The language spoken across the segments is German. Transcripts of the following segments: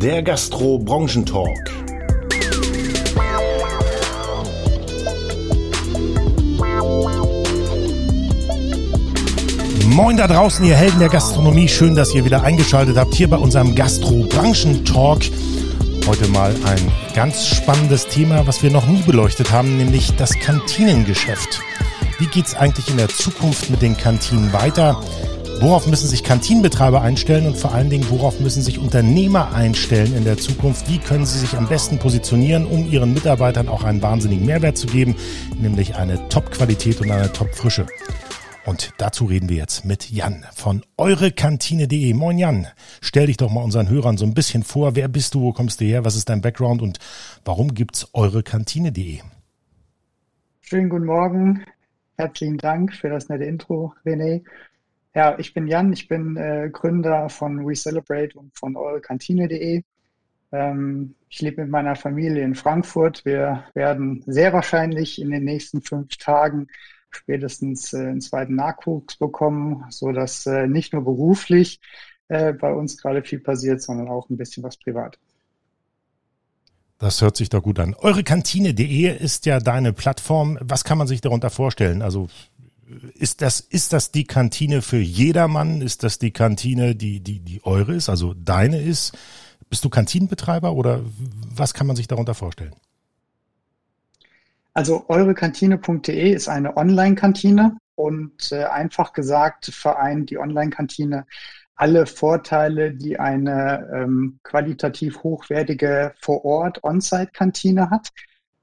der Gastro-Branchentalk. Moin da draußen, ihr Helden der Gastronomie. Schön, dass ihr wieder eingeschaltet habt hier bei unserem Gastro-Branchentalk. Heute mal ein ganz spannendes Thema, was wir noch nie beleuchtet haben, nämlich das Kantinengeschäft. Wie geht es eigentlich in der Zukunft mit den Kantinen weiter? Worauf müssen sich Kantinenbetreiber einstellen und vor allen Dingen, worauf müssen sich Unternehmer einstellen in der Zukunft? Wie können sie sich am besten positionieren, um ihren Mitarbeitern auch einen wahnsinnigen Mehrwert zu geben, nämlich eine Top-Qualität und eine Top-Frische? Und dazu reden wir jetzt mit Jan von eurekantine.de. Moin Jan, stell dich doch mal unseren Hörern so ein bisschen vor. Wer bist du, wo kommst du her, was ist dein Background und warum gibt's eurekantine.de? Schönen guten Morgen. Herzlichen Dank für das nette Intro, René. Ja, ich bin Jan, ich bin äh, Gründer von We Celebrate und von eurekantine.de. Ähm, ich lebe mit meiner Familie in Frankfurt. Wir werden sehr wahrscheinlich in den nächsten fünf Tagen spätestens äh, einen zweiten Nachwuchs bekommen, so dass äh, nicht nur beruflich äh, bei uns gerade viel passiert, sondern auch ein bisschen was privat. Das hört sich doch gut an. Eurekantine.de ist ja deine Plattform. Was kann man sich darunter vorstellen? Also ist das, ist das die Kantine für jedermann? Ist das die Kantine, die, die, die eure ist, also deine ist? Bist du Kantinenbetreiber oder was kann man sich darunter vorstellen? Also eurekantine.de ist eine Online-Kantine und äh, einfach gesagt vereint die Online-Kantine alle Vorteile, die eine ähm, qualitativ hochwertige Vor-Ort-On-Site-Kantine hat.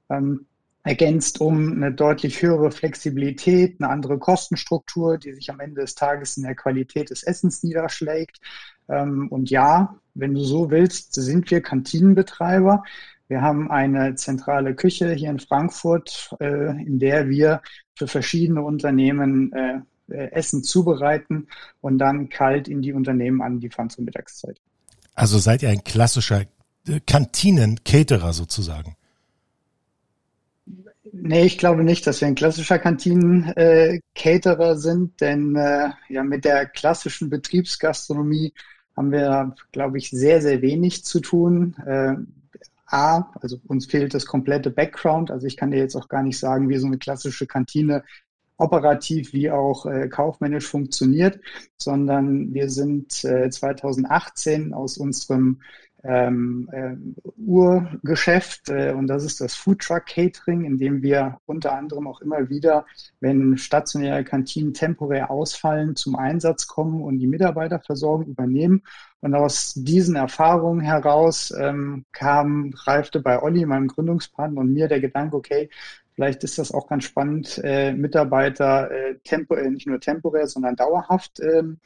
Ähm, ergänzt um eine deutlich höhere Flexibilität, eine andere Kostenstruktur, die sich am Ende des Tages in der Qualität des Essens niederschlägt. Ähm, und ja, wenn du so willst, sind wir Kantinenbetreiber. Wir haben eine zentrale Küche hier in Frankfurt, äh, in der wir für verschiedene Unternehmen äh, äh, Essen zubereiten und dann kalt in die Unternehmen anliefern zur Mittagszeit. Also seid ihr ein klassischer Kantinen-Caterer sozusagen? Nee, ich glaube nicht, dass wir ein klassischer Kantinen-Caterer sind, denn äh, ja, mit der klassischen Betriebsgastronomie haben wir, glaube ich, sehr, sehr wenig zu tun. Äh, A, also uns fehlt das komplette Background. Also ich kann dir jetzt auch gar nicht sagen, wie so eine klassische Kantine operativ wie auch äh, kaufmännisch funktioniert, sondern wir sind äh, 2018 aus unserem ähm, äh, Urgeschäft äh, und das ist das Food Truck Catering, in dem wir unter anderem auch immer wieder, wenn stationäre Kantinen temporär ausfallen, zum Einsatz kommen und die Mitarbeiterversorgung übernehmen. Und aus diesen Erfahrungen heraus ähm, kam, reifte bei Olli, meinem Gründungspartner und mir der Gedanke, okay, Vielleicht ist das auch ganz spannend, äh, Mitarbeiter äh, tempo, äh, nicht nur temporär, sondern dauerhaft ähm,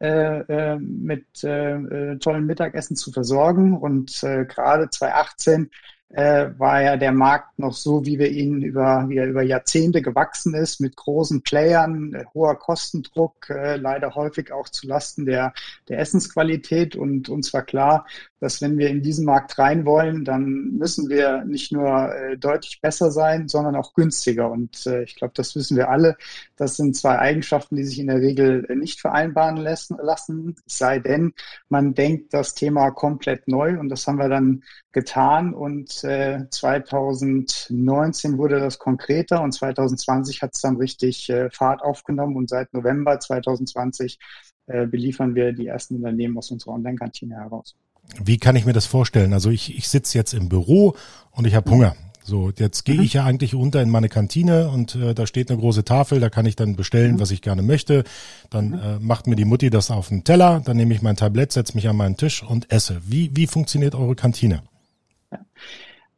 äh, äh, mit äh, äh, tollen Mittagessen zu versorgen. Und äh, gerade 2018 äh, war ja der Markt noch so, wie wir ihn über, wie er über Jahrzehnte gewachsen ist, mit großen Playern, äh, hoher Kostendruck, äh, leider häufig auch zu Lasten der, der Essensqualität. Und uns war klar, dass wenn wir in diesen Markt rein wollen, dann müssen wir nicht nur äh, deutlich besser sein, sondern auch günstiger. Und äh, ich glaube, das wissen wir alle. Das sind zwei Eigenschaften, die sich in der Regel äh, nicht vereinbaren lassen, lassen, sei denn, man denkt das Thema komplett neu. Und das haben wir dann getan. Und äh, 2019 wurde das konkreter und 2020 hat es dann richtig äh, Fahrt aufgenommen. Und seit November 2020 äh, beliefern wir die ersten Unternehmen aus unserer Online-Kantine heraus. Wie kann ich mir das vorstellen? Also ich, ich sitze jetzt im Büro und ich habe Hunger. So, jetzt gehe mhm. ich ja eigentlich unter in meine Kantine und äh, da steht eine große Tafel, da kann ich dann bestellen, mhm. was ich gerne möchte. Dann mhm. äh, macht mir die Mutti das auf den Teller, dann nehme ich mein Tablett, setze mich an meinen Tisch und esse. Wie, wie funktioniert eure Kantine?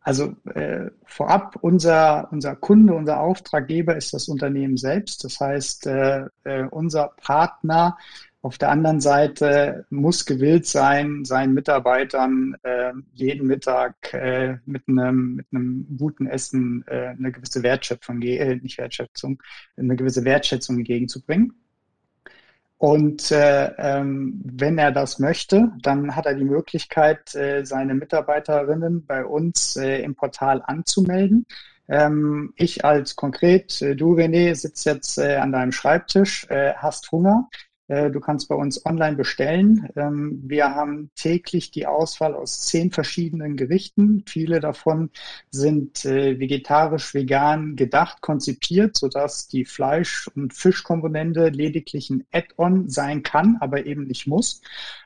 Also äh, vorab, unser, unser Kunde, unser Auftraggeber ist das Unternehmen selbst. Das heißt, äh, äh, unser Partner auf der anderen Seite muss gewillt sein, seinen Mitarbeitern äh, jeden Mittag äh, mit, einem, mit einem guten Essen äh, eine gewisse Wertschätzung, äh, nicht Wertschätzung, eine gewisse Wertschätzung entgegenzubringen. Und äh, ähm, wenn er das möchte, dann hat er die Möglichkeit, äh, seine Mitarbeiterinnen bei uns äh, im Portal anzumelden. Ähm, ich als konkret, äh, du René, sitzt jetzt äh, an deinem Schreibtisch, äh, hast Hunger du kannst bei uns online bestellen. Ähm, wir haben täglich die Auswahl aus zehn verschiedenen Gerichten. Viele davon sind äh, vegetarisch, vegan gedacht, konzipiert, sodass die Fleisch- und Fischkomponente lediglich ein Add-on sein kann, aber eben nicht muss.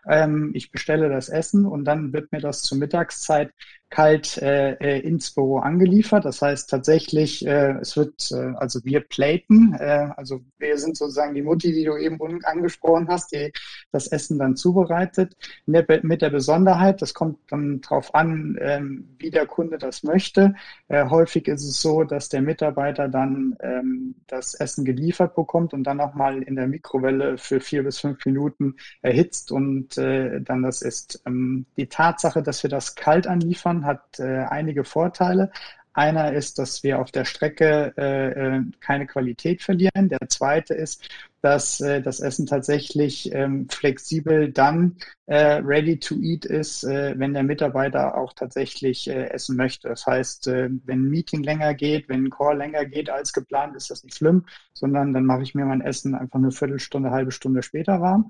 Ähm, ich bestelle das Essen und dann wird mir das zur Mittagszeit kalt äh, äh, ins Büro angeliefert. Das heißt tatsächlich, äh, es wird, äh, also wir platen, äh, also wir sind sozusagen die Mutti, die du eben angesprochen hast, die das Essen dann zubereitet. Mit, mit der Besonderheit, das kommt dann drauf an, ähm, wie der Kunde das möchte. Äh, häufig ist es so, dass der Mitarbeiter dann ähm, das Essen geliefert bekommt und dann nochmal in der Mikrowelle für vier bis fünf Minuten erhitzt und äh, dann das ist. Ähm, die Tatsache, dass wir das kalt anliefern, hat äh, einige Vorteile. Einer ist, dass wir auf der Strecke äh, äh, keine Qualität verlieren. Der zweite ist, dass äh, das Essen tatsächlich ähm, flexibel dann äh, ready to eat ist, äh, wenn der Mitarbeiter auch tatsächlich äh, essen möchte. Das heißt, wenn ein Meeting länger geht, wenn ein Call länger geht als geplant, ist das nicht schlimm, sondern dann mache ich mir mein Essen einfach eine Viertelstunde, halbe Stunde später warm.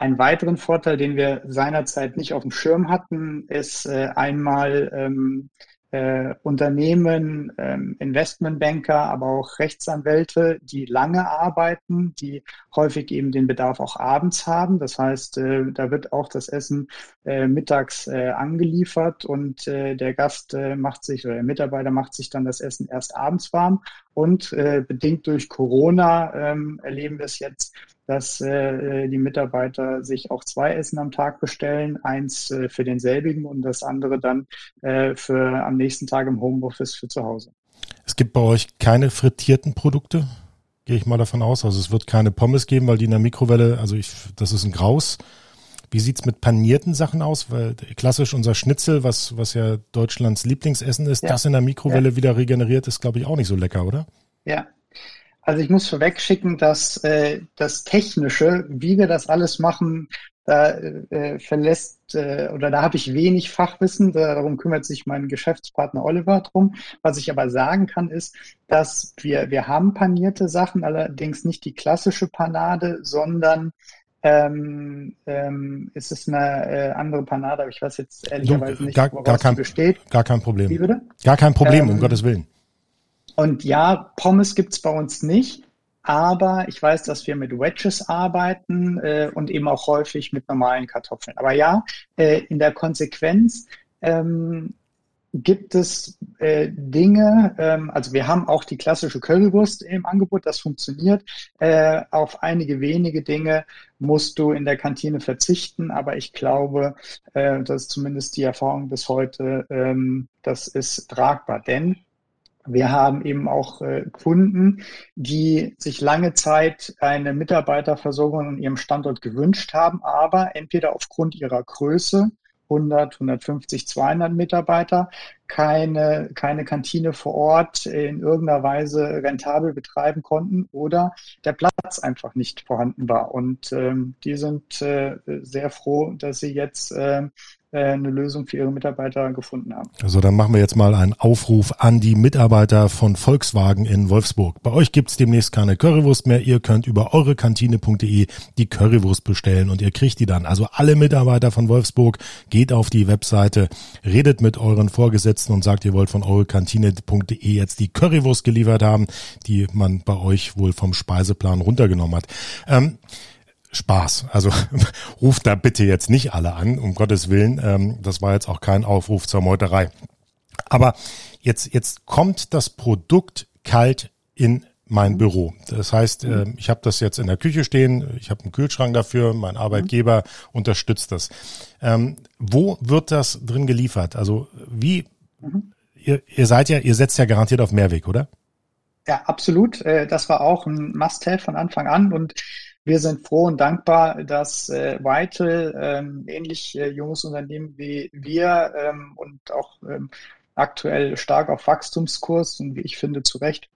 Einen weiteren Vorteil, den wir seinerzeit nicht auf dem Schirm hatten, ist äh, einmal ähm, äh, Unternehmen, ähm, Investmentbanker, aber auch Rechtsanwälte, die lange arbeiten, die häufig eben den Bedarf auch abends haben. Das heißt, äh, da wird auch das Essen äh, mittags äh, angeliefert und äh, der Gast äh, macht sich oder der Mitarbeiter macht sich dann das Essen erst abends warm. Und äh, bedingt durch Corona ähm, erleben wir es jetzt, dass äh, die Mitarbeiter sich auch zwei Essen am Tag bestellen, eins äh, für denselbigen und das andere dann äh, für am nächsten Tag im Homeoffice für zu Hause. Es gibt bei euch keine frittierten Produkte, gehe ich mal davon aus. Also es wird keine Pommes geben, weil die in der Mikrowelle, also ich, das ist ein Graus. Wie sieht's mit panierten Sachen aus? Weil klassisch unser Schnitzel, was, was ja Deutschlands Lieblingsessen ist, ja. das in der Mikrowelle ja. wieder regeneriert, ist, glaube ich, auch nicht so lecker, oder? Ja, also ich muss vorwegschicken, dass äh, das Technische, wie wir das alles machen, da äh, verlässt äh, oder da habe ich wenig Fachwissen. Darum kümmert sich mein Geschäftspartner Oliver drum. Was ich aber sagen kann, ist, dass wir wir haben panierte Sachen, allerdings nicht die klassische Panade, sondern ähm, ähm, ist es eine äh, andere Panade, aber ich weiß jetzt ehrlicherweise nicht, gar, woraus gar kein, besteht. Gar kein Problem. Gar kein Problem, ähm, um Gottes Willen. Und ja, Pommes gibt's bei uns nicht, aber ich weiß, dass wir mit Wedges arbeiten äh, und eben auch häufig mit normalen Kartoffeln. Aber ja, äh, in der Konsequenz ähm, gibt es äh, Dinge, ähm, also wir haben auch die klassische Currywurst im Angebot, das funktioniert. Äh, auf einige wenige Dinge musst du in der Kantine verzichten, aber ich glaube, äh, das ist zumindest die Erfahrung bis heute, ähm, das ist tragbar. Denn wir haben eben auch äh, Kunden, die sich lange Zeit eine Mitarbeiterversorgung an ihrem Standort gewünscht haben, aber entweder aufgrund ihrer Größe 100, 150, 200 Mitarbeiter, keine, keine Kantine vor Ort in irgendeiner Weise rentabel betreiben konnten oder der Platz einfach nicht vorhanden war. Und ähm, die sind äh, sehr froh, dass sie jetzt äh, eine Lösung für ihre Mitarbeiter gefunden haben. Also dann machen wir jetzt mal einen Aufruf an die Mitarbeiter von Volkswagen in Wolfsburg. Bei euch gibt's demnächst keine Currywurst mehr. Ihr könnt über eurekantine.de die Currywurst bestellen und ihr kriegt die dann. Also alle Mitarbeiter von Wolfsburg, geht auf die Webseite, redet mit euren Vorgesetzten und sagt, ihr wollt von eurekantine.de jetzt die Currywurst geliefert haben, die man bei euch wohl vom Speiseplan runtergenommen hat. Ähm, Spaß. Also ruft da bitte jetzt nicht alle an, um Gottes Willen. Ähm, das war jetzt auch kein Aufruf zur Meuterei. Aber jetzt, jetzt kommt das Produkt kalt in mein Büro. Das heißt, äh, ich habe das jetzt in der Küche stehen, ich habe einen Kühlschrank dafür, mein Arbeitgeber unterstützt das. Ähm, wo wird das drin geliefert? Also wie, mhm. ihr, ihr seid ja, ihr setzt ja garantiert auf Mehrweg, oder? Ja, absolut. Äh, das war auch ein Must-Have von Anfang an und wir sind froh und dankbar, dass äh, Vital, ähm, ähnlich äh, junges Unternehmen wie wir ähm, und auch ähm, aktuell stark auf Wachstumskurs und wie ich finde zu Recht,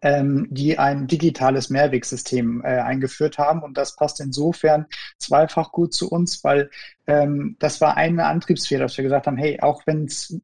ähm, die ein digitales Mehrwegsystem äh, eingeführt haben. Und das passt insofern zweifach gut zu uns, weil ähm, das war eine Antriebsfehler, dass wir gesagt haben, hey, auch wenn es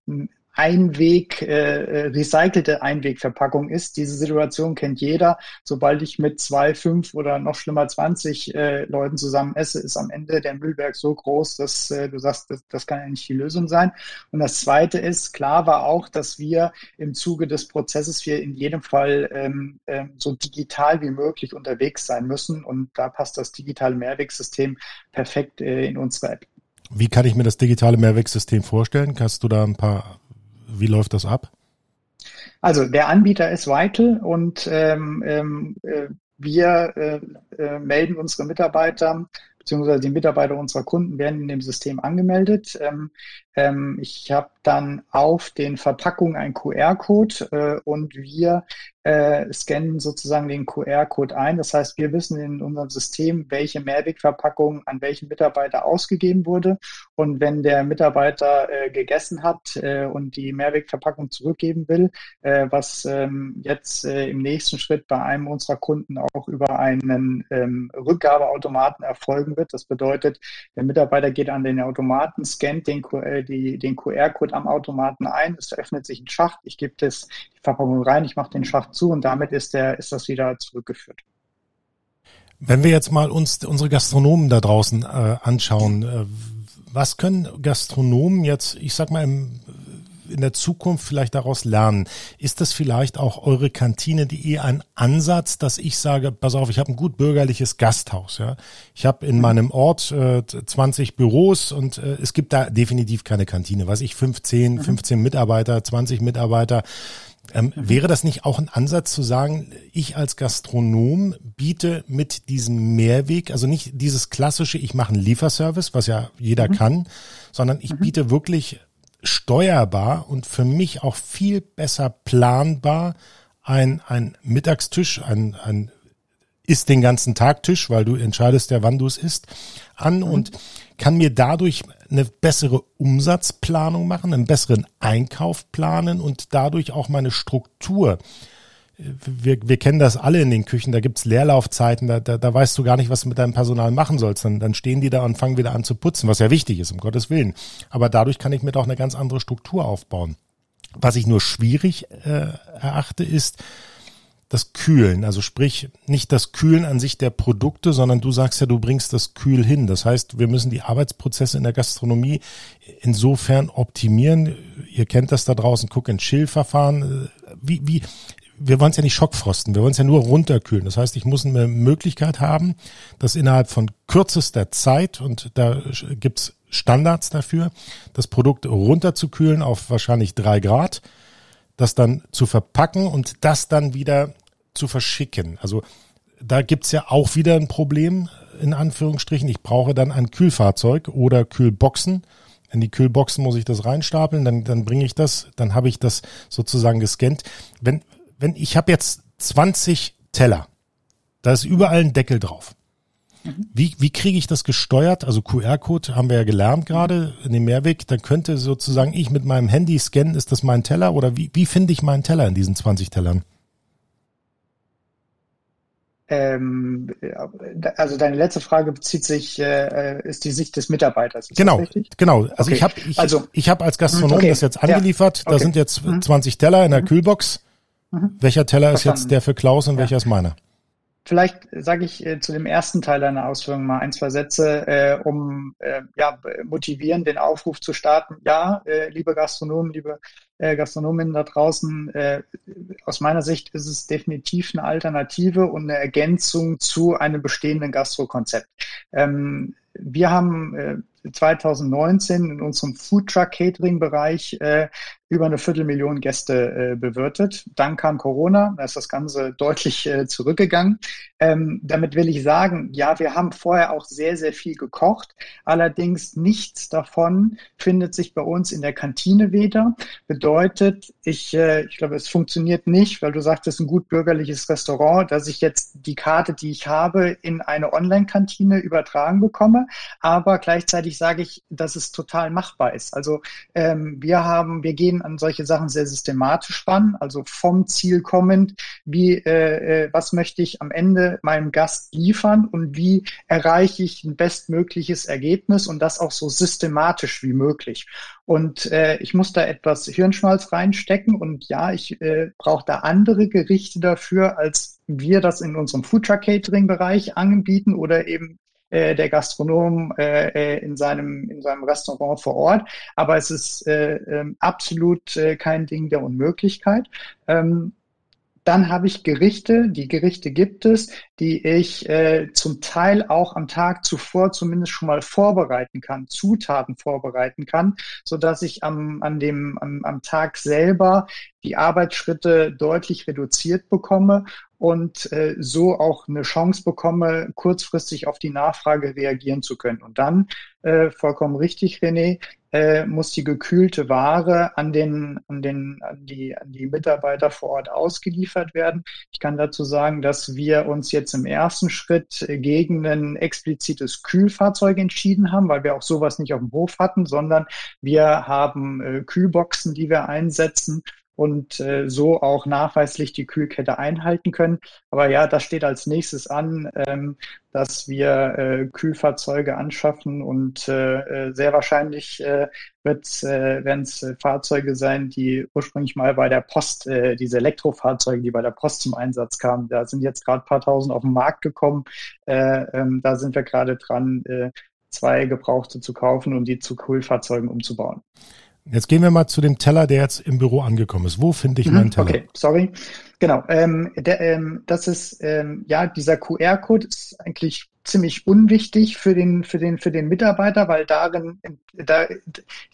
Einweg, äh, recycelte Einwegverpackung ist. Diese Situation kennt jeder. Sobald ich mit zwei, fünf oder noch schlimmer 20 äh, Leuten zusammen esse, ist am Ende der Müllberg so groß, dass äh, du sagst, das, das kann ja nicht die Lösung sein. Und das Zweite ist, klar war auch, dass wir im Zuge des Prozesses wir in jedem Fall ähm, ähm, so digital wie möglich unterwegs sein müssen. Und da passt das digitale Mehrwegsystem perfekt äh, in unsere App. Wie kann ich mir das digitale Mehrwegsystem vorstellen? Kannst du da ein paar wie läuft das ab? Also der Anbieter ist Vital und ähm, ähm, äh, wir äh, äh, melden unsere Mitarbeiter beziehungsweise die Mitarbeiter unserer Kunden werden in dem System angemeldet. Ähm, ähm, ich habe dann auf den Verpackungen einen QR-Code äh, und wir äh, scannen sozusagen den QR-Code ein. Das heißt, wir wissen in unserem System, welche Mehrwegverpackung an welchen Mitarbeiter ausgegeben wurde. Und wenn der Mitarbeiter äh, gegessen hat äh, und die Mehrwegverpackung zurückgeben will, äh, was ähm, jetzt äh, im nächsten Schritt bei einem unserer Kunden auch über einen ähm, Rückgabeautomaten erfolgen wird. Das bedeutet, der Mitarbeiter geht an den Automaten, scannt den, äh, den QR-Code am Automaten ein, es öffnet sich ein Schacht, ich gebe das, die Verpackung rein, ich mache den Schacht zu und damit ist, der, ist das wieder zurückgeführt. Wenn wir jetzt mal uns unsere Gastronomen da draußen äh, anschauen, äh, was können Gastronomen jetzt, ich sag mal, im in der Zukunft vielleicht daraus lernen? Ist das vielleicht auch eure Kantine, die eher ein Ansatz, dass ich sage, pass auf, ich habe ein gut bürgerliches Gasthaus, ja. Ich habe in meinem Ort äh, 20 Büros und äh, es gibt da definitiv keine Kantine. Weiß ich, 15, 15 mhm. Mitarbeiter, 20 Mitarbeiter. Ähm. Wäre das nicht auch ein Ansatz zu sagen, ich als Gastronom biete mit diesem Mehrweg, also nicht dieses klassische, ich mache einen Lieferservice, was ja jeder mhm. kann, sondern ich mhm. biete wirklich steuerbar und für mich auch viel besser planbar ein, ein Mittagstisch, ein, ein isst den ganzen Tag Tisch, weil du entscheidest ja, wann du es isst, an mhm. und kann mir dadurch eine bessere Umsatzplanung machen, einen besseren Einkauf planen und dadurch auch meine Struktur wir, wir kennen das alle in den Küchen, da gibt's Leerlaufzeiten, da, da, da weißt du gar nicht, was du mit deinem Personal machen sollst. Dann, dann stehen die da und fangen wieder an zu putzen, was ja wichtig ist, um Gottes Willen. Aber dadurch kann ich mir doch eine ganz andere Struktur aufbauen. Was ich nur schwierig äh, erachte, ist das Kühlen. Also sprich, nicht das Kühlen an sich der Produkte, sondern du sagst ja, du bringst das Kühl hin. Das heißt, wir müssen die Arbeitsprozesse in der Gastronomie insofern optimieren. Ihr kennt das da draußen, Cook-and-Chill-Verfahren. Wie, wie, wir wollen es ja nicht schockfrosten, wir wollen es ja nur runterkühlen. Das heißt, ich muss eine Möglichkeit haben, dass innerhalb von kürzester Zeit, und da gibt's Standards dafür, das Produkt runterzukühlen auf wahrscheinlich drei Grad, das dann zu verpacken und das dann wieder zu verschicken. Also da gibt's ja auch wieder ein Problem, in Anführungsstrichen. Ich brauche dann ein Kühlfahrzeug oder Kühlboxen. In die Kühlboxen muss ich das reinstapeln, dann, dann bringe ich das, dann habe ich das sozusagen gescannt. Wenn, wenn ich habe jetzt 20 Teller, da ist überall ein Deckel drauf. Wie, wie kriege ich das gesteuert? Also QR-Code haben wir ja gelernt gerade in dem Mehrweg. Dann könnte sozusagen ich mit meinem Handy scannen, ist das mein Teller? Oder wie, wie finde ich meinen Teller in diesen 20 Tellern? Ähm, also deine letzte Frage bezieht sich, äh, ist die Sicht des Mitarbeiters. Ist genau, genau. Also okay. ich habe ich, also, ich hab als Gastronom okay. das jetzt angeliefert. Ja. Okay. Da sind jetzt 20 mhm. Teller in der mhm. Kühlbox. Mhm. Welcher Teller Verstanden. ist jetzt der für Klaus und ja. welcher ist meiner? Vielleicht sage ich äh, zu dem ersten Teil deiner Ausführungen mal ein, zwei Sätze, äh, um äh, ja, motivieren, den Aufruf zu starten. Ja, äh, liebe Gastronomen, liebe äh, Gastronomen da draußen, äh, aus meiner Sicht ist es definitiv eine Alternative und eine Ergänzung zu einem bestehenden Gastrokonzept. Ähm, wir haben äh, 2019 in unserem Food Truck Catering Bereich äh, über eine Viertelmillion Gäste äh, bewirtet. Dann kam Corona, da ist das Ganze deutlich äh, zurückgegangen. Ähm, damit will ich sagen, ja, wir haben vorher auch sehr, sehr viel gekocht. Allerdings nichts davon findet sich bei uns in der Kantine wieder. Bedeutet, ich, äh, ich glaube, es funktioniert nicht, weil du sagtest, ein gut bürgerliches Restaurant, dass ich jetzt die Karte, die ich habe, in eine Online-Kantine übertragen bekomme, aber gleichzeitig sage ich, dass es total machbar ist. Also ähm, wir haben, wir gehen an solche Sachen sehr systematisch ran, also vom Ziel kommend, wie, äh, äh, was möchte ich am Ende meinem Gast liefern und wie erreiche ich ein bestmögliches Ergebnis und das auch so systematisch wie möglich. Und äh, ich muss da etwas Hirnschmalz reinstecken und ja, ich äh, brauche da andere Gerichte dafür, als wir das in unserem Foodtruck Catering Bereich anbieten oder eben äh, der Gastronom äh, äh, in seinem in seinem Restaurant vor Ort. Aber es ist äh, äh, absolut äh, kein Ding der Unmöglichkeit. Ähm, dann habe ich Gerichte, die Gerichte gibt es, die ich äh, zum Teil auch am Tag zuvor zumindest schon mal vorbereiten kann, Zutaten vorbereiten kann, so dass ich am, an dem, am, am Tag selber die Arbeitsschritte deutlich reduziert bekomme und äh, so auch eine Chance bekomme, kurzfristig auf die Nachfrage reagieren zu können. Und dann, äh, vollkommen richtig, René, äh, muss die gekühlte Ware an den, an den, an die, an die Mitarbeiter vor Ort ausgeliefert werden. Ich kann dazu sagen, dass wir uns jetzt im ersten Schritt gegen ein explizites Kühlfahrzeug entschieden haben, weil wir auch sowas nicht auf dem Hof hatten, sondern wir haben äh, Kühlboxen, die wir einsetzen und äh, so auch nachweislich die Kühlkette einhalten können. Aber ja, das steht als nächstes an, ähm, dass wir äh, Kühlfahrzeuge anschaffen und äh, äh sehr wahrscheinlich äh, wird, äh, werden es äh, Fahrzeuge sein, die ursprünglich mal bei der Post, äh, diese Elektrofahrzeuge, die bei der Post zum Einsatz kamen, da sind jetzt gerade paar tausend auf den Markt gekommen. Äh, ähm, da sind wir gerade dran, äh, zwei Gebrauchte zu kaufen und die zu Kühlfahrzeugen umzubauen. Jetzt gehen wir mal zu dem Teller, der jetzt im Büro angekommen ist. Wo finde ich mhm, meinen Teller? Okay, sorry. Genau. Ähm, der, ähm, das ist ähm, ja dieser QR-Code ist eigentlich ziemlich unwichtig für den, für den, für den Mitarbeiter, weil darin, da,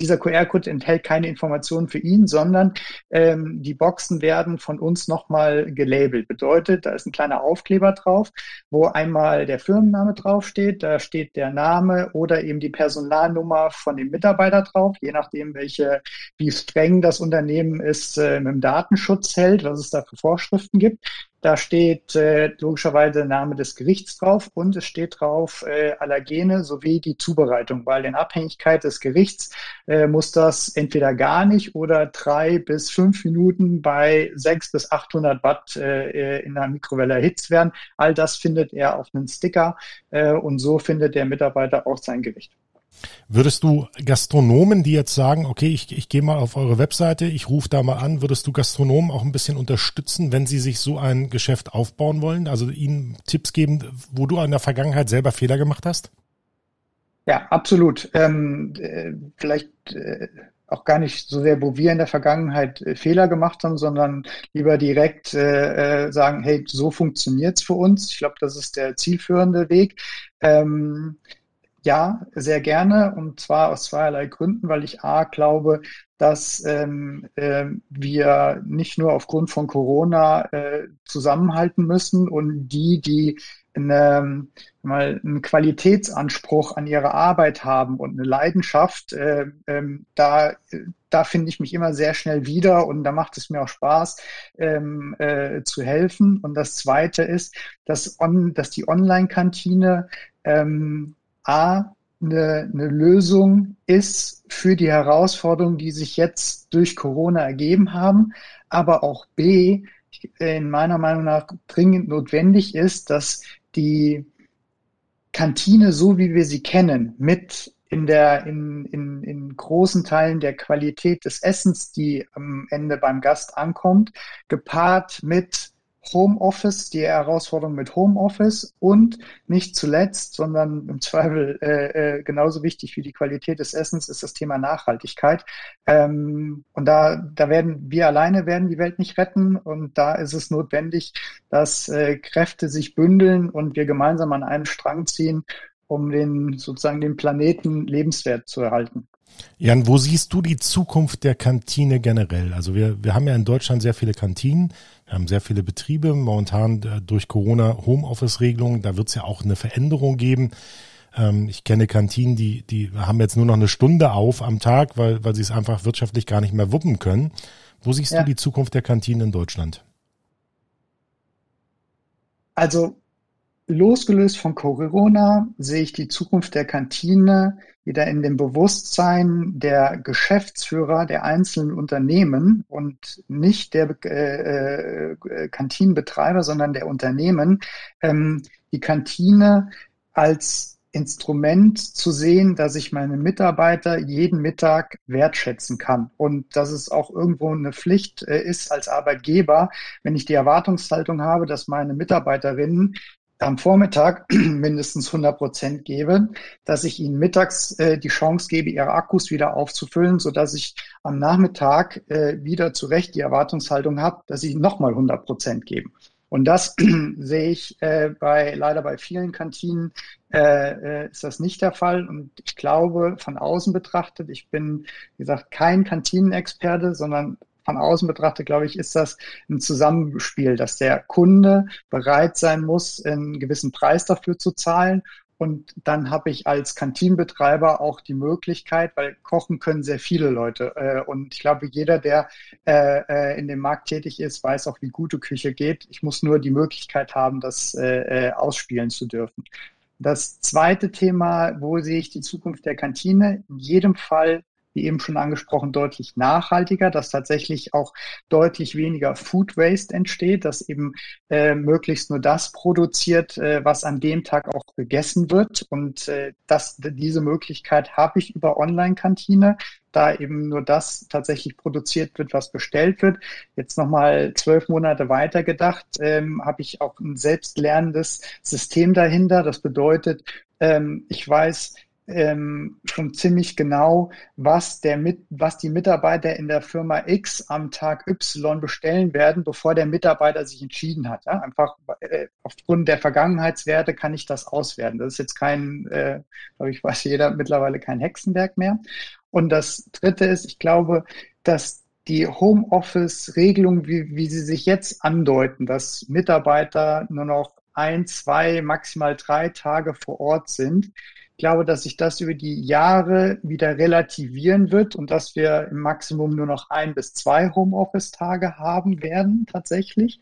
dieser QR-Code enthält keine Informationen für ihn, sondern ähm, die Boxen werden von uns nochmal gelabelt. Bedeutet, da ist ein kleiner Aufkleber drauf, wo einmal der Firmenname draufsteht, da steht der Name oder eben die Personalnummer von dem Mitarbeiter drauf, je nachdem, welche, wie streng das Unternehmen ist, äh, mit dem Datenschutz hält, was es da für Vorschriften gibt. Da steht äh, logischerweise der Name des Gerichts drauf und es steht drauf äh, Allergene sowie die Zubereitung, weil in Abhängigkeit des Gerichts äh, muss das entweder gar nicht oder drei bis fünf Minuten bei sechs bis 800 Watt äh, in der Mikrowelle erhitzt werden. All das findet er auf einem Sticker äh, und so findet der Mitarbeiter auch sein Gericht. Würdest du Gastronomen, die jetzt sagen, okay, ich, ich gehe mal auf eure Webseite, ich rufe da mal an, würdest du Gastronomen auch ein bisschen unterstützen, wenn sie sich so ein Geschäft aufbauen wollen? Also ihnen Tipps geben, wo du in der Vergangenheit selber Fehler gemacht hast? Ja, absolut. Ähm, äh, vielleicht äh, auch gar nicht so sehr, wo wir in der Vergangenheit äh, Fehler gemacht haben, sondern lieber direkt äh, äh sagen, hey, so funktioniert's für uns. Ich glaube, das ist der zielführende Weg. Ähm, ja, sehr gerne und zwar aus zweierlei Gründen, weil ich A glaube, dass ähm, äh, wir nicht nur aufgrund von Corona äh, zusammenhalten müssen und die, die eine, mal einen Qualitätsanspruch an ihre Arbeit haben und eine Leidenschaft, äh, ähm, da, da finde ich mich immer sehr schnell wieder und da macht es mir auch Spaß ähm, äh, zu helfen. Und das Zweite ist, dass, on, dass die Online-Kantine ähm, A, eine, eine Lösung ist für die Herausforderungen, die sich jetzt durch Corona ergeben haben, aber auch B, in meiner Meinung nach dringend notwendig ist, dass die Kantine, so wie wir sie kennen, mit in der, in, in, in großen Teilen der Qualität des Essens, die am Ende beim Gast ankommt, gepaart mit Homeoffice, die Herausforderung mit Homeoffice und nicht zuletzt, sondern im Zweifel äh, äh, genauso wichtig wie die Qualität des Essens ist das Thema Nachhaltigkeit. Ähm, und da, da werden wir alleine werden die Welt nicht retten und da ist es notwendig, dass äh, Kräfte sich bündeln und wir gemeinsam an einen Strang ziehen, um den sozusagen den Planeten lebenswert zu erhalten. Jan, wo siehst du die Zukunft der Kantine generell? Also wir, wir haben ja in Deutschland sehr viele Kantinen, wir haben sehr viele Betriebe, momentan äh, durch Corona Homeoffice-Regelungen, da wird es ja auch eine Veränderung geben. Ähm, ich kenne Kantinen, die, die haben jetzt nur noch eine Stunde auf am Tag, weil, weil sie es einfach wirtschaftlich gar nicht mehr wuppen können. Wo siehst ja. du die Zukunft der Kantinen in Deutschland? Also losgelöst von Corona sehe ich die Zukunft der Kantine wieder in dem Bewusstsein der Geschäftsführer der einzelnen Unternehmen und nicht der äh, äh, Kantinenbetreiber, sondern der Unternehmen, ähm, die Kantine als Instrument zu sehen, dass ich meine Mitarbeiter jeden Mittag wertschätzen kann und dass es auch irgendwo eine Pflicht äh, ist als Arbeitgeber, wenn ich die Erwartungshaltung habe, dass meine Mitarbeiterinnen am Vormittag mindestens 100 Prozent gebe, dass ich ihnen mittags äh, die Chance gebe, ihre Akkus wieder aufzufüllen, so dass ich am Nachmittag äh, wieder zu Recht die Erwartungshaltung habe, dass sie nochmal 100 Prozent geben. Und das sehe ich äh, bei leider bei vielen Kantinen äh, äh, ist das nicht der Fall. Und ich glaube, von außen betrachtet, ich bin, wie gesagt, kein Kantinenexperte, sondern von außen betrachtet, glaube ich, ist das ein Zusammenspiel, dass der Kunde bereit sein muss, einen gewissen Preis dafür zu zahlen. Und dann habe ich als Kantinenbetreiber auch die Möglichkeit, weil kochen können sehr viele Leute. Äh, und ich glaube, jeder, der äh, äh, in dem Markt tätig ist, weiß auch, wie gute Küche geht. Ich muss nur die Möglichkeit haben, das ausspielen zu dürfen. Das zweite Thema, wo sehe ich die Zukunft der Kantine? In jedem Fall wie eben schon angesprochen, deutlich nachhaltiger, dass tatsächlich auch deutlich weniger Food Waste entsteht, dass eben äh, möglichst nur das produziert, äh, was an dem Tag auch gegessen wird. Und äh, das, diese Möglichkeit habe ich über Online-Kantine da eben nur das tatsächlich produziert wird, was bestellt wird. Jetzt nochmal zwölf Monate weiter gedacht, ähm, habe ich auch ein selbstlernendes System dahinter. Das bedeutet, ähm, ich weiß, ähm, schon ziemlich genau, was der mit, was die Mitarbeiter in der Firma X am Tag Y bestellen werden, bevor der Mitarbeiter sich entschieden hat. Ja? Einfach äh, aufgrund der Vergangenheitswerte kann ich das auswerten. Das ist jetzt kein, äh, glaube ich, weiß jeder mittlerweile kein Hexenwerk mehr. Und das Dritte ist, ich glaube, dass die Homeoffice-Regelung, wie, wie sie sich jetzt andeuten, dass Mitarbeiter nur noch ein, zwei, maximal drei Tage vor Ort sind, ich glaube, dass sich das über die Jahre wieder relativieren wird und dass wir im Maximum nur noch ein bis zwei Homeoffice-Tage haben werden tatsächlich.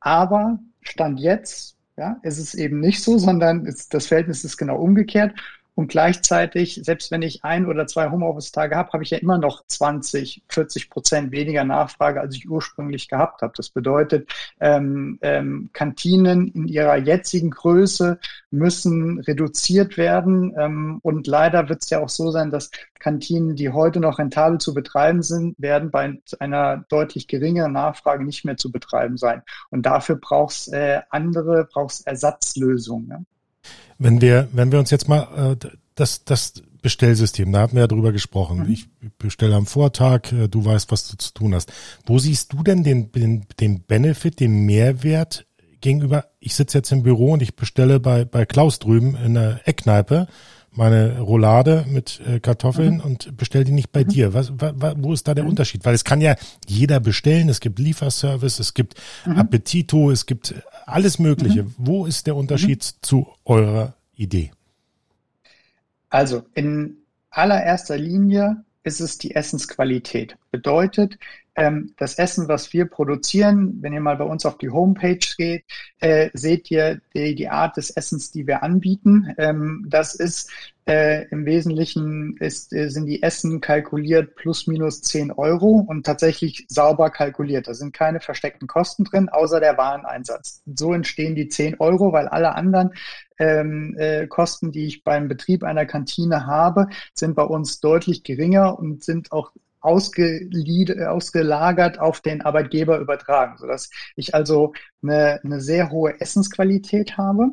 Aber Stand jetzt, ja, ist es eben nicht so, sondern ist, das Verhältnis ist genau umgekehrt. Und gleichzeitig, selbst wenn ich ein oder zwei Homeoffice-Tage habe, habe ich ja immer noch 20, 40 Prozent weniger Nachfrage, als ich ursprünglich gehabt habe. Das bedeutet, ähm, ähm, Kantinen in ihrer jetzigen Größe müssen reduziert werden. Ähm, und leider wird es ja auch so sein, dass Kantinen, die heute noch rentabel zu betreiben sind, werden bei einer deutlich geringeren Nachfrage nicht mehr zu betreiben sein. Und dafür braucht es äh, andere, braucht es Ersatzlösungen. Ne? Wenn wir, wenn wir uns jetzt mal äh, das, das Bestellsystem, da hatten wir ja drüber gesprochen. Mhm. Ich bestelle am Vortag, äh, du weißt, was du zu tun hast. Wo siehst du denn den, den, den Benefit, den Mehrwert gegenüber, ich sitze jetzt im Büro und ich bestelle bei, bei Klaus drüben in der Eckkneipe meine Roulade mit äh, Kartoffeln mhm. und bestell die nicht bei mhm. dir. Was, wa, wo ist da der mhm. Unterschied? Weil es kann ja jeder bestellen. Es gibt Lieferservice, es gibt mhm. Appetito, es gibt alles Mögliche. Mhm. Wo ist der Unterschied mhm. zu eurer Idee? Also in allererster Linie ist es die Essensqualität. Bedeutet, ähm, das Essen, was wir produzieren, wenn ihr mal bei uns auf die Homepage geht, äh, seht ihr die, die, Art des Essens, die wir anbieten. Ähm, das ist äh, im Wesentlichen ist, äh, sind die Essen kalkuliert plus minus 10 Euro und tatsächlich sauber kalkuliert. Da sind keine versteckten Kosten drin, außer der Wareneinsatz. So entstehen die 10 Euro, weil alle anderen ähm, äh, Kosten, die ich beim Betrieb einer Kantine habe, sind bei uns deutlich geringer und sind auch ausgelagert auf den Arbeitgeber übertragen, sodass ich also eine, eine sehr hohe Essensqualität habe.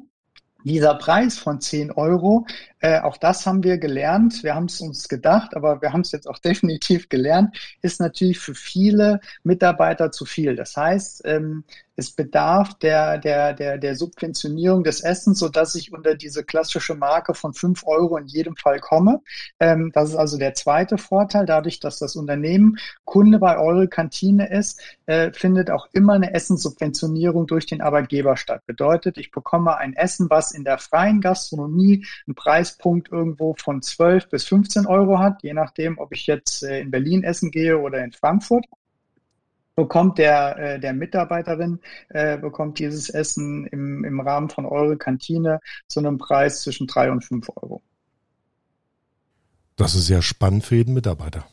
Dieser Preis von 10 Euro, äh, auch das haben wir gelernt. Wir haben es uns gedacht, aber wir haben es jetzt auch definitiv gelernt, ist natürlich für viele Mitarbeiter zu viel. Das heißt, ähm, es bedarf der, der, der, der Subventionierung des Essens, so dass ich unter diese klassische Marke von fünf Euro in jedem Fall komme. Ähm, das ist also der zweite Vorteil. Dadurch, dass das Unternehmen Kunde bei Eure Kantine ist, äh, findet auch immer eine Essenssubventionierung durch den Arbeitgeber statt. Bedeutet, ich bekomme ein Essen, was in der freien Gastronomie einen Preispunkt irgendwo von 12 bis 15 Euro hat, je nachdem, ob ich jetzt äh, in Berlin essen gehe oder in Frankfurt. bekommt der, äh, der Mitarbeiterin, äh, bekommt dieses Essen im, im Rahmen von eure Kantine zu einem Preis zwischen drei und fünf Euro. Das ist sehr spannend für jeden Mitarbeiter.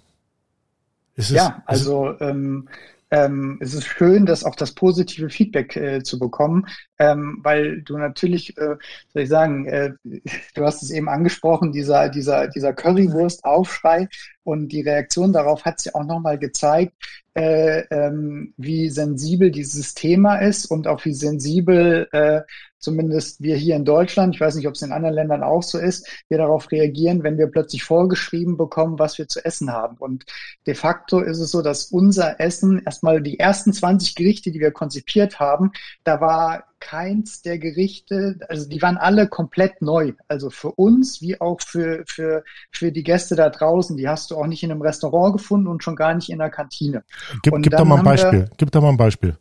Ist es, ja, also ähm, ähm, es ist schön, dass auch das positive Feedback äh, zu bekommen, ähm, weil du natürlich, äh, soll ich sagen, äh, du hast es eben angesprochen, dieser, dieser, dieser Currywurst-Aufschrei und die Reaktion darauf hat sich auch nochmal gezeigt, äh, ähm, wie sensibel dieses Thema ist und auch wie sensibel äh, zumindest wir hier in Deutschland, ich weiß nicht, ob es in anderen Ländern auch so ist, wir darauf reagieren, wenn wir plötzlich vorgeschrieben bekommen, was wir zu essen haben. Und de facto ist es so, dass unser Essen erstmal die ersten 20 Gerichte, die wir konzipiert haben, da war keins der Gerichte, also die waren alle komplett neu. Also für uns wie auch für, für, für die Gäste da draußen. Die hast du auch nicht in einem Restaurant gefunden und schon gar nicht in der Kantine. Gib, gib doch mal ein Beispiel. Wir, gib doch mal ein Beispiel.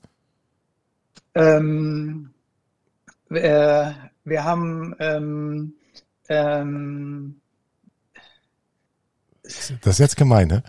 Ähm, äh, wir haben ähm, ähm, das ist jetzt gemein, ne?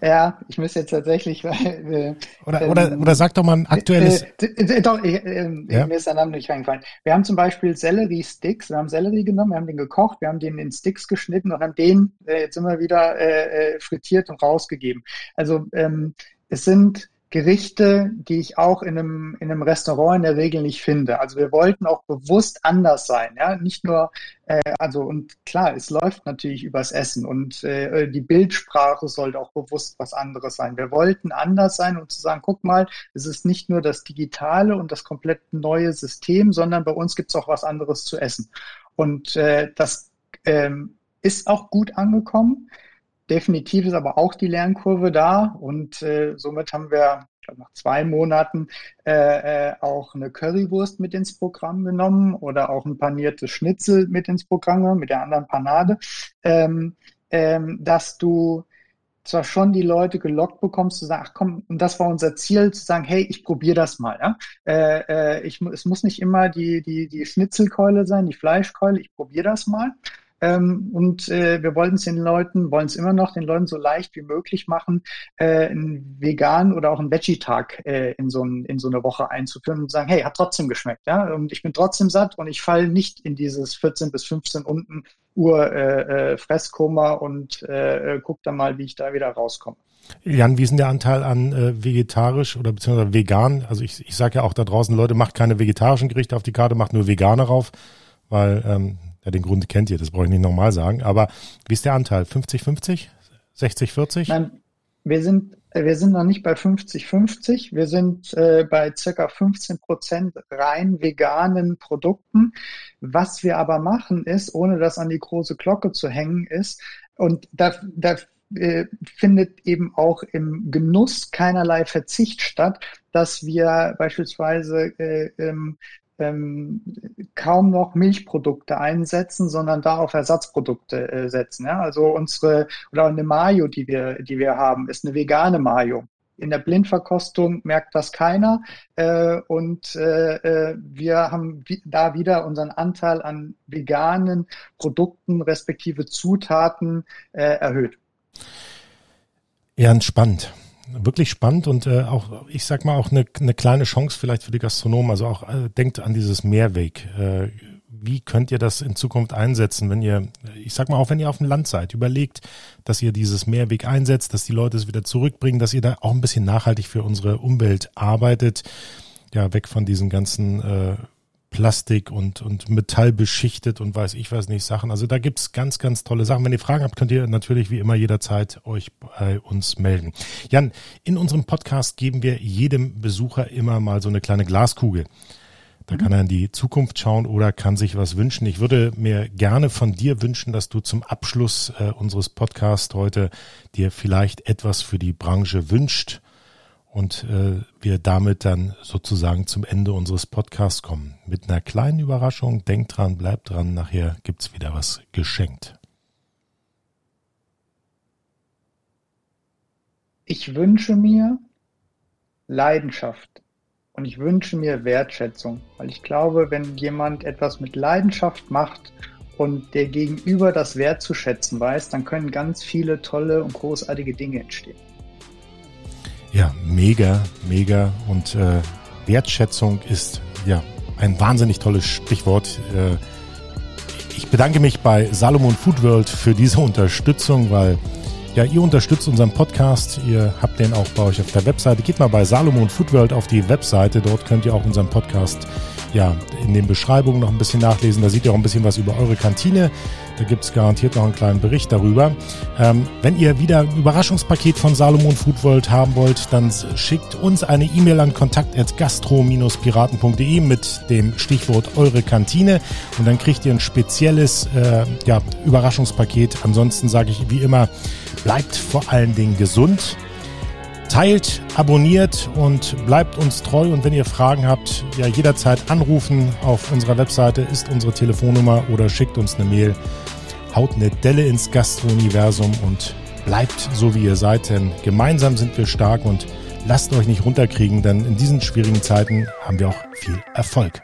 Ja, ich müsste jetzt tatsächlich. Äh, oder, ähm, oder, oder sag doch mal ein aktuelles. Äh, äh, doch, äh, ja? mir ist der Name nicht reingefallen. Wir haben zum Beispiel Sellerie-Sticks. Wir haben Sellerie genommen, wir haben den gekocht, wir haben den in Sticks geschnitten und haben den äh, jetzt immer wieder äh, äh, frittiert und rausgegeben. Also ähm, es sind Gerichte, die ich auch in einem, in einem Restaurant in der Regel nicht finde. Also wir wollten auch bewusst anders sein, ja, nicht nur, äh, also und klar, es läuft natürlich übers Essen und äh, die Bildsprache sollte auch bewusst was anderes sein. Wir wollten anders sein und zu sagen, guck mal, es ist nicht nur das digitale und das komplett neue System, sondern bei uns gibt es auch was anderes zu essen. Und äh, das ähm, ist auch gut angekommen. Definitiv ist aber auch die Lernkurve da und äh, somit haben wir nach zwei Monaten äh, äh, auch eine Currywurst mit ins Programm genommen oder auch ein paniertes Schnitzel mit ins Programm genommen, mit der anderen Panade, ähm, ähm, dass du zwar schon die Leute gelockt bekommst, zu sagen, ach komm, und das war unser Ziel, zu sagen, hey, ich probiere das mal. Ja? Äh, äh, ich, es muss nicht immer die, die, die Schnitzelkeule sein, die Fleischkeule, ich probiere das mal. Ähm, und äh, wir wollten es den Leuten, wollen es immer noch den Leuten so leicht wie möglich machen, äh, einen vegan oder auch einen Veggie-Tag äh, in, so ein, in so eine Woche einzuführen und sagen, hey, hat trotzdem geschmeckt, ja, und ich bin trotzdem satt und ich falle nicht in dieses 14 bis 15 unten Uhr äh, äh, Fresskoma und äh, guck dann mal, wie ich da wieder rauskomme. Jan, wie ist denn der Anteil an äh, vegetarisch oder beziehungsweise vegan? Also ich, ich sage ja auch da draußen, Leute, macht keine vegetarischen Gerichte auf die Karte, macht nur vegane rauf, weil ähm, ja, den Grund kennt ihr, das brauche ich nicht nochmal sagen. Aber wie ist der Anteil? 50-50? 60-40? Nein, wir sind, wir sind noch nicht bei 50-50. Wir sind äh, bei circa 15 Prozent rein veganen Produkten. Was wir aber machen ist, ohne das an die große Glocke zu hängen, ist, und da, da äh, findet eben auch im Genuss keinerlei Verzicht statt, dass wir beispielsweise äh, ähm, ähm, kaum noch Milchprodukte einsetzen, sondern da auf Ersatzprodukte äh, setzen. Ja? Also unsere oder eine Mayo, die wir, die wir haben, ist eine vegane Mayo. In der Blindverkostung merkt das keiner äh, und äh, äh wir haben da wieder unseren Anteil an veganen Produkten respektive Zutaten äh, erhöht. Ja, spannend wirklich spannend und äh, auch, ich sag mal, auch eine, eine kleine Chance vielleicht für die Gastronomen. Also auch äh, denkt an dieses Mehrweg. Äh, wie könnt ihr das in Zukunft einsetzen, wenn ihr, ich sag mal, auch wenn ihr auf dem Land seid, überlegt, dass ihr dieses Mehrweg einsetzt, dass die Leute es wieder zurückbringen, dass ihr da auch ein bisschen nachhaltig für unsere Umwelt arbeitet. Ja, weg von diesen ganzen äh, Plastik und, und Metall beschichtet und weiß ich was nicht Sachen. Also da gibt's ganz, ganz tolle Sachen. Wenn ihr Fragen habt, könnt ihr natürlich wie immer jederzeit euch bei uns melden. Jan, in unserem Podcast geben wir jedem Besucher immer mal so eine kleine Glaskugel. Da kann er in die Zukunft schauen oder kann sich was wünschen. Ich würde mir gerne von dir wünschen, dass du zum Abschluss äh, unseres Podcasts heute dir vielleicht etwas für die Branche wünscht und äh, wir damit dann sozusagen zum Ende unseres Podcasts kommen. Mit einer kleinen Überraschung. Denkt dran, bleibt dran. Nachher gibt's wieder was geschenkt. Ich wünsche mir Leidenschaft und ich wünsche mir Wertschätzung, weil ich glaube, wenn jemand etwas mit Leidenschaft macht und der Gegenüber das wertzuschätzen weiß, dann können ganz viele tolle und großartige Dinge entstehen. Ja, mega, mega und äh, Wertschätzung ist ja ein wahnsinnig tolles Stichwort. Äh, ich bedanke mich bei Salomon Food World für diese Unterstützung, weil ja, ihr unterstützt unseren Podcast. Ihr habt den auch bei euch auf der Webseite. Geht mal bei Salomon Food World auf die Webseite. Dort könnt ihr auch unseren Podcast ja, in den Beschreibungen noch ein bisschen nachlesen. Da seht ihr auch ein bisschen was über eure Kantine. Da gibt es garantiert noch einen kleinen Bericht darüber. Ähm, wenn ihr wieder ein Überraschungspaket von Salomon Food World haben wollt, dann schickt uns eine E-Mail an kontakt.gastro-piraten.de mit dem Stichwort eure Kantine und dann kriegt ihr ein spezielles äh, ja, Überraschungspaket. Ansonsten sage ich wie immer, bleibt vor allen Dingen gesund teilt, abonniert und bleibt uns treu. Und wenn ihr Fragen habt, ja jederzeit anrufen. Auf unserer Webseite ist unsere Telefonnummer oder schickt uns eine Mail. Haut eine Delle ins Gastro-Universum und bleibt so wie ihr seid, denn gemeinsam sind wir stark und lasst euch nicht runterkriegen, denn in diesen schwierigen Zeiten haben wir auch viel Erfolg.